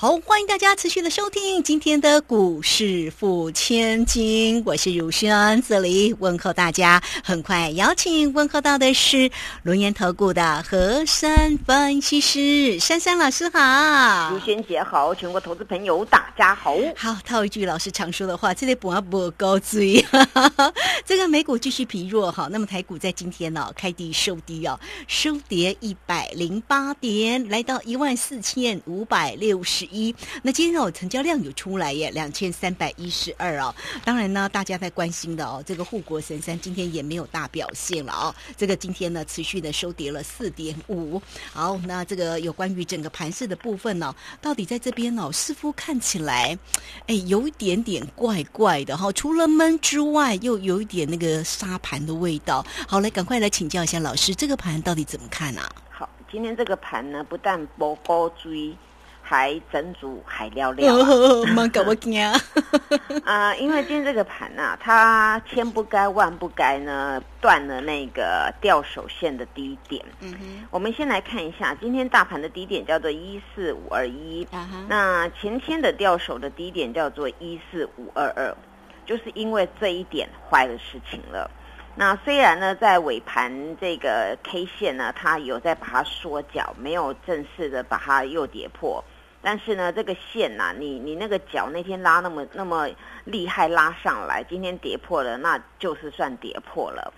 好，欢迎大家持续的收听今天的股市付千金，我是如轩，这里问候大家。很快邀请问候到的是龙岩投顾的何山分析师珊珊老师好，如轩姐好，全国投资朋友大家好。好，套一句老师常说的话，这里不要不高追。这个美股继续疲弱哈，那么台股在今天呢开低收低哦，收跌一百零八点，来到一万四千五百六十。一，那今天哦，成交量有出来耶，两千三百一十二哦。当然呢，大家在关心的哦，这个护国神山今天也没有大表现了哦。这个今天呢，持续的收跌了四点五。好，那这个有关于整个盘势的部分呢，到底在这边呢，似乎看起来，哎，有一点点怪怪的哈。除了闷之外，又有一点那个沙盘的味道。好，来赶快来请教一下老师，这个盘到底怎么看啊？好，今天这个盘呢，不但波高追。还整组海料料，蛮搞不惊 啊！因为今天这个盘啊，它千不该万不该呢，断了那个吊手线的低点。嗯哼，我们先来看一下，今天大盘的低点叫做一四五二一，那前天的吊手的低点叫做一四五二二，就是因为这一点坏了事情了。那虽然呢，在尾盘这个 K 线呢，它有在把它缩脚，没有正式的把它又跌破。但是呢，这个线呐，你你那个脚那天拉那么那么厉害拉上来，今天跌破了，那就是算跌破了。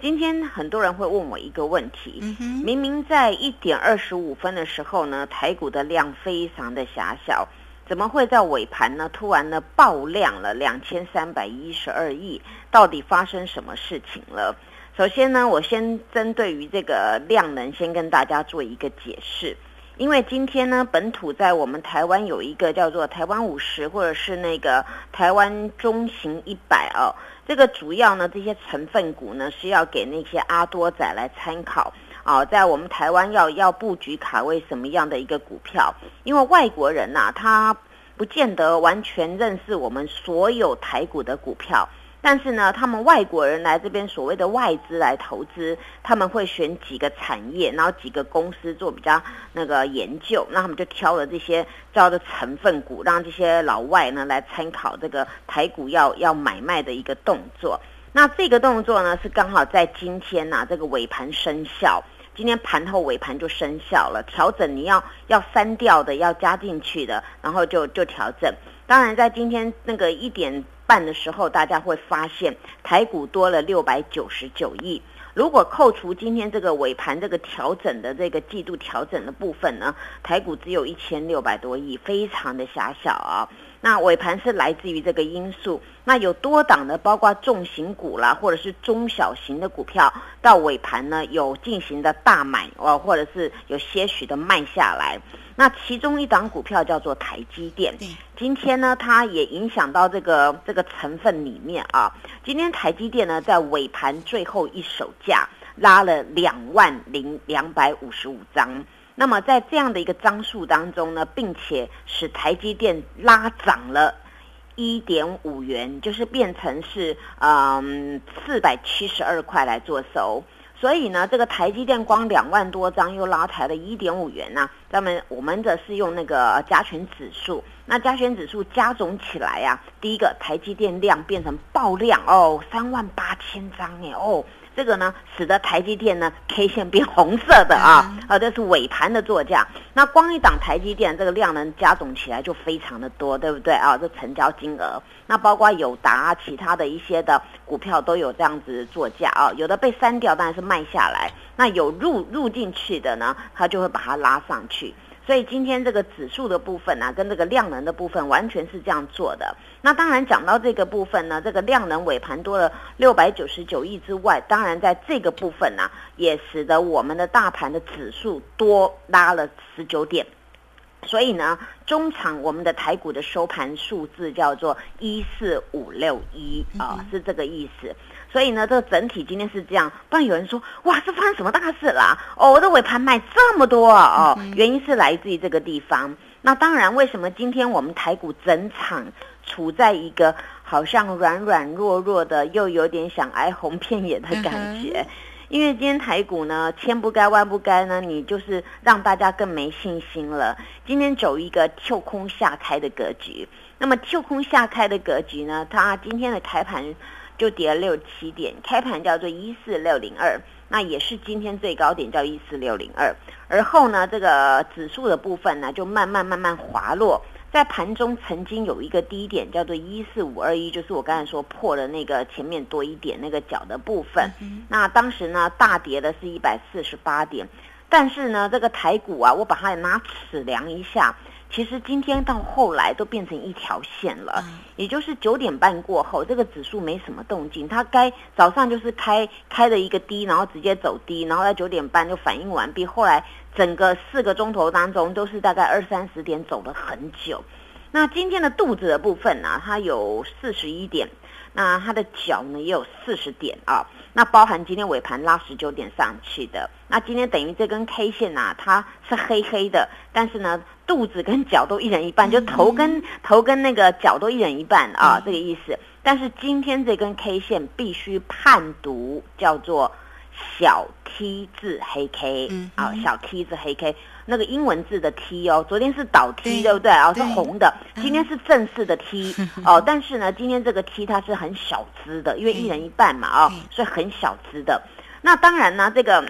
今天很多人会问我一个问题：明明在一点二十五分的时候呢，台股的量非常的狭小，怎么会在尾盘呢突然呢爆量了两千三百一十二亿？到底发生什么事情了？首先呢，我先针对于这个量能，先跟大家做一个解释。因为今天呢，本土在我们台湾有一个叫做台湾五十，或者是那个台湾中型一百哦，这个主要呢，这些成分股呢是要给那些阿多仔来参考啊，在我们台湾要要布局卡位什么样的一个股票？因为外国人呐，他不见得完全认识我们所有台股的股票。但是呢，他们外国人来这边，所谓的外资来投资，他们会选几个产业，然后几个公司做比较那个研究，那他们就挑了这些叫的成分股，让这些老外呢来参考这个台股要要买卖的一个动作。那这个动作呢，是刚好在今天呐，这个尾盘生效，今天盘后尾盘就生效了，调整你要要删掉的，要加进去的，然后就就调整。当然，在今天那个一点。半的时候，大家会发现台股多了六百九十九亿。如果扣除今天这个尾盘这个调整的这个季度调整的部分呢，台股只有一千六百多亿，非常的狭小啊。那尾盘是来自于这个因素，那有多档的，包括重型股啦，或者是中小型的股票，到尾盘呢有进行的大买哦，或者是有些许的卖下来。那其中一档股票叫做台积电，今天呢，它也影响到这个这个成分里面啊。今天台积电呢，在尾盘最后一手价拉了两万零两百五十五张。那么在这样的一个张数当中呢，并且使台积电拉涨了一点五元，就是变成是嗯四百七十二块来做收。所以呢，这个台积电光两万多张又拉抬了一点五元呐。咱们我们的是用那个加权指数，那加权指数加总起来呀，第一个台积电量变成爆量哦，三万八千张哎哦。这个呢，使得台积电呢 K 线变红色的啊，啊，这是尾盘的作价。那光一档台积电这个量能加总起来就非常的多，对不对啊？这成交金额，那包括友达其他的一些的股票都有这样子作价啊，有的被删掉，当然是卖下来。那有入入进去的呢，它就会把它拉上去。所以今天这个指数的部分呢，跟这个量能的部分完全是这样做的。那当然讲到这个部分呢，这个量能尾盘多了六百九十九亿之外，当然在这个部分呢，也使得我们的大盘的指数多拉了十九点。所以呢，中场我们的台股的收盘数字叫做一四五六一啊，是这个意思。所以呢，这个整体今天是这样。不然有人说，哇，这发生什么大事啦？哦，我的尾盘卖这么多哦，原因是来自于这个地方。那当然，为什么今天我们台股整场处在一个好像软软弱弱的，又有点想挨红片眼的感觉？因为今天台股呢，千不该万不该呢，你就是让大家更没信心了。今天走一个跳空下开的格局，那么跳空下开的格局呢，它今天的开盘就跌了六七点，开盘叫做一四六零二，那也是今天最高点叫一四六零二，而后呢，这个指数的部分呢，就慢慢慢慢滑落。在盘中曾经有一个低点叫做一四五二一，就是我刚才说破了那个前面多一点那个角的部分。那当时呢大跌的是一百四十八点，但是呢这个台股啊，我把它拿尺量一下，其实今天到后来都变成一条线了。也就是九点半过后，这个指数没什么动静，它该早上就是开开的一个低，然后直接走低，然后在九点半就反应完毕，后来。整个四个钟头当中，都是大概二三十点走了很久。那今天的肚子的部分呢，它有四十一点，那它的脚呢也有四十点啊。那包含今天尾盘拉十九点上去的。那今天等于这根 K 线呐，它是黑黑的，但是呢，肚子跟脚都一人一半，就头跟头跟那个脚都一人一半啊，这个意思。但是今天这根 K 线必须判读叫做。小 T 字黑 K 啊，小 T 字黑 K，那个英文字的 T 哦，昨天是倒 T 对不对？哦，是红的，今天是正式的 T 哦，但是呢，今天这个 T 它是很小资的，因为一人一半嘛啊，所以很小资的。那当然呢，这个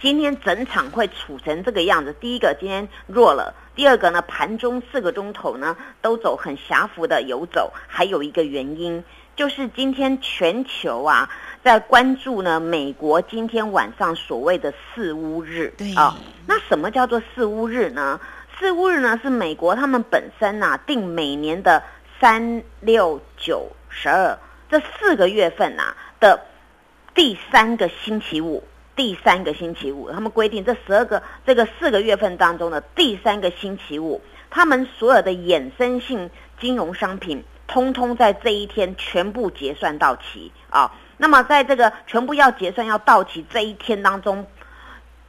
今天整场会处成这个样子。第一个，今天弱了；第二个呢，盘中四个钟头呢都走很狭幅的游走。还有一个原因就是今天全球啊。在关注呢，美国今天晚上所谓的四乌日，对啊，那什么叫做四乌日呢？四乌日呢是美国他们本身呐定每年的三六九十二这四个月份呐的第三个星期五，第三个星期五，他们规定这十二个这个四个月份当中的第三个星期五，他们所有的衍生性金融商品，通通在这一天全部结算到期啊。那么，在这个全部要结算、要到期这一天当中，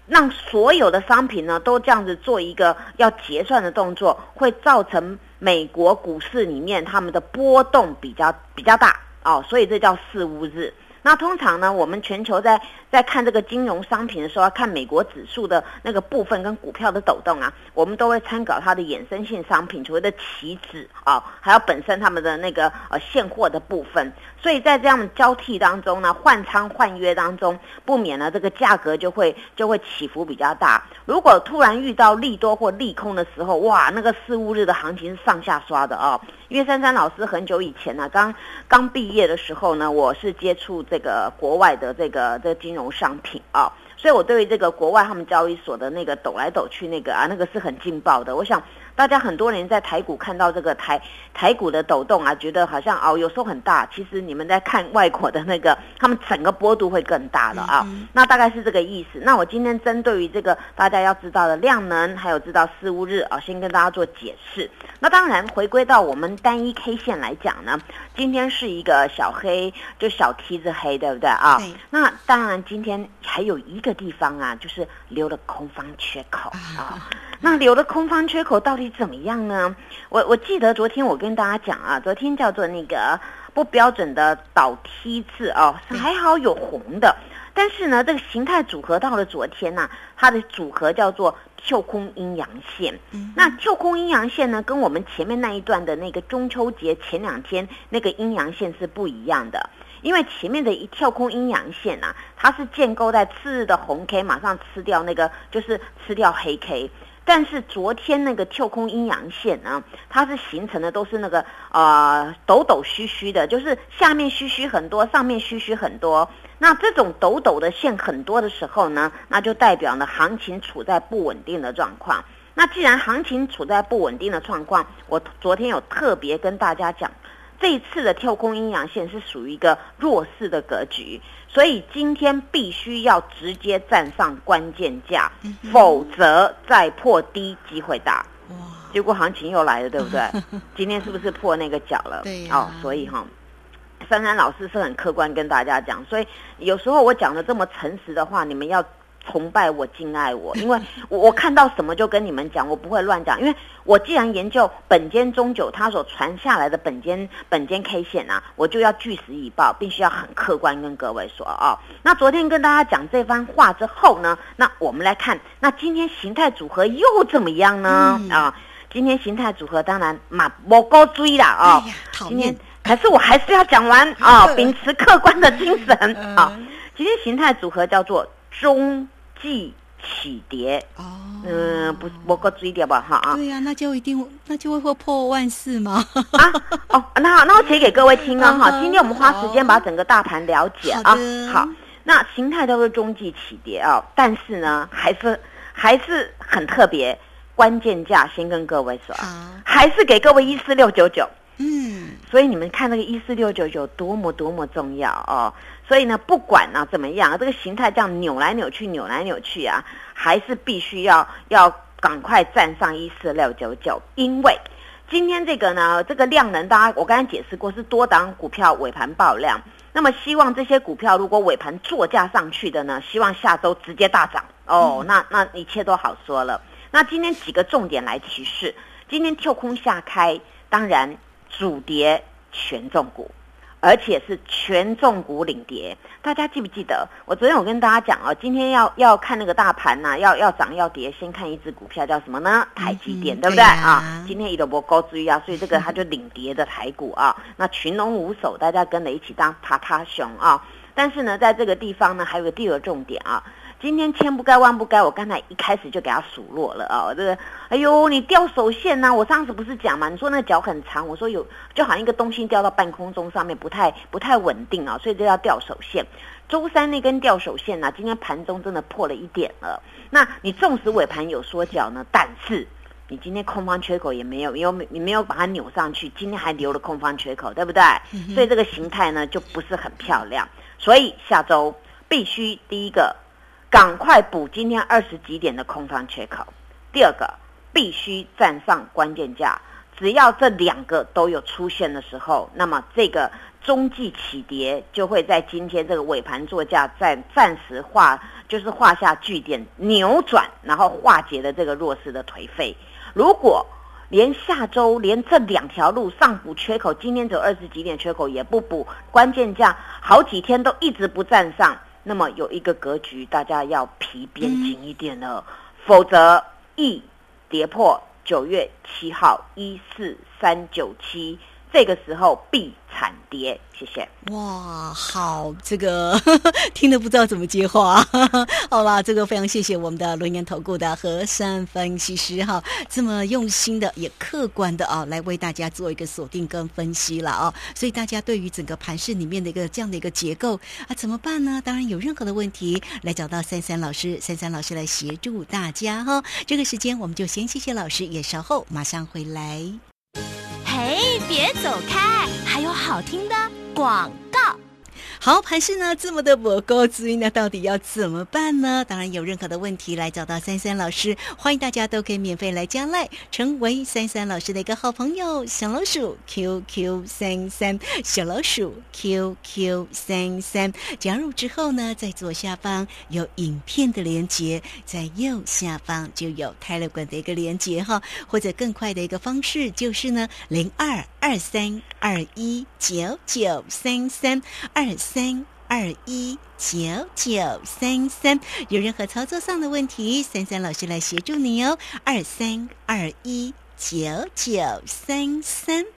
让所有的商品呢都这样子做一个要结算的动作，会造成美国股市里面他们的波动比较比较大哦，所以这叫四五日。那通常呢，我们全球在在看这个金融商品的时候，看美国指数的那个部分跟股票的抖动啊，我们都会参考它的衍生性商品，所谓的期指啊，还有本身他们的那个呃现货的部分。所以在这样的交替当中呢，换仓换约当中，不免呢这个价格就会就会起伏比较大。如果突然遇到利多或利空的时候，哇，那个四五日的行情是上下刷的啊。因为珊珊老师很久以前呢，刚刚毕业的时候呢，我是接触这个国外的这个这个金融商品啊。所以，我对于这个国外他们交易所的那个抖来抖去那个啊，那个是很劲爆的。我想，大家很多人在台股看到这个台台股的抖动啊，觉得好像哦，有时候很大。其实你们在看外国的那个，他们整个波度会更大的啊。那大概是这个意思。那我今天针对于这个大家要知道的量能，还有知道四五日啊，先跟大家做解释。那当然，回归到我们单一 K 线来讲呢，今天是一个小黑，就小梯子黑，对不对啊？那当然，今天还有一个地方啊，就是留了空方缺口啊。那留了空方缺口到底怎么样呢？我我记得昨天我跟大家讲啊，昨天叫做那个不标准的倒梯字哦，还好有红的。但是呢，这个形态组合到了昨天呢，它的组合叫做跳空阴阳线。那跳空阴阳线呢，跟我们前面那一段的那个中秋节前两天那个阴阳线是不一样的。因为前面的一跳空阴阳线啊，它是建构在次日的红 K 马上吃掉那个，就是吃掉黑 K。但是昨天那个跳空阴阳线呢，它是形成的都是那个呃抖抖虚虚的，就是下面虚虚很多，上面虚虚很多。那这种抖抖的线很多的时候呢，那就代表呢行情处在不稳定的状况。那既然行情处在不稳定的状况，我昨天有特别跟大家讲，这一次的跳空阴阳线是属于一个弱势的格局。所以今天必须要直接站上关键价，否则再破低机会大。哇！结果行情又来了，对不对？今天是不是破那个角了？对哦，所以哈，珊珊老师是很客观跟大家讲，所以有时候我讲的这么诚实的话，你们要。崇拜我，敬爱我，因为我我看到什么就跟你们讲，我不会乱讲，因为我既然研究本间中九他所传下来的本间本间 K 线啊，我就要据实以报，必须要很客观跟各位说啊。那昨天跟大家讲这番话之后呢，那我们来看，那今天形态组合又怎么样呢？啊，今天形态组合当然嘛，我高追了啊。今天可是我还是要讲完啊，秉持客观的精神啊。今天形态组合叫做中。即起跌哦，嗯，不，我个追点吧，哈啊，对呀，那就一定，那就会会破万四吗？啊，哦，那好，那我写给各位听啊，哈，今天我们花时间把整个大盘了解啊，好，那形态都是中继起跌啊，但是呢，还是还是很特别，关键价先跟各位说，还是给各位一四六九九，嗯，所以你们看那个一四六九九多么多么重要哦。所以呢，不管呢怎么样，这个形态这样扭来扭去、扭来扭去啊，还是必须要要赶快站上一四六九九，因为今天这个呢，这个量能，大家我刚才解释过，是多档股票尾盘爆量，那么希望这些股票如果尾盘作价上去的呢，希望下周直接大涨哦，那那一切都好说了。那今天几个重点来提示，今天跳空下开，当然主跌权重股。而且是权重股领跌，大家记不记得？我昨天我跟大家讲哦，今天要要看那个大盘呐，要要涨要跌，先看一只股票叫什么呢？台积电，对不对啊？今天一波高追啊，所以这个它就领跌的台股啊。那群龙无首，大家跟着一起当爬爬熊啊。但是呢，在这个地方呢，还有个第二重点啊。今天千不该万不该，我刚才一开始就给他数落了啊！这个，哎呦，你掉手线呐！我上次不是讲嘛，你说那个脚很长，我说有，就好像一个东西掉到半空中上面，不太不太稳定啊，所以就要掉手线。周三那根掉手线呢，今天盘中真的破了一点了。那你纵使尾盘有缩脚呢，但是你今天空方缺口也没有，因为你没有把它扭上去，今天还留了空方缺口，对不对？所以这个形态呢就不是很漂亮。所以下周必须第一个。赶快补今天二十几点的空方缺口。第二个，必须站上关键价。只要这两个都有出现的时候，那么这个中继起跌就会在今天这个尾盘作价在暂时画，就是画下句点，扭转，然后化解了这个弱势的颓废。如果连下周连这两条路上补缺口，今天只有二十几点缺口也不补，关键价好几天都一直不站上。那么有一个格局，大家要皮边紧一点了，否则易跌破九月七号一四三九七，这个时候必惨跌。谢谢。哇，好，这个 听得不知道怎么接话。好啦，这个非常谢谢我们的轮研投顾的和山分析师哈，这么用心的也客观的啊，来为大家做一个锁定跟分析了啊。所以大家对于整个盘市里面的一个这样的一个结构啊，怎么办呢？当然有任何的问题，来找到三三老师，三三老师来协助大家哈。这个时间我们就先谢谢老师，也稍后马上回来。别走开，还有好听的。广。好，盘市呢这么的不高资那到底要怎么办呢？当然有任何的问题来找到三三老师，欢迎大家都可以免费来加赖，成为三三老师的一个好朋友。小老鼠 QQ 三三，小老鼠 QQ 三三，加入之后呢，在左下方有影片的连接，在右下方就有泰勒管的一个连接哈，或者更快的一个方式就是呢，零二二三二一九九三三二。三二一九九三三，有任何操作上的问题，三三老师来协助你哦。二三二一九九三三。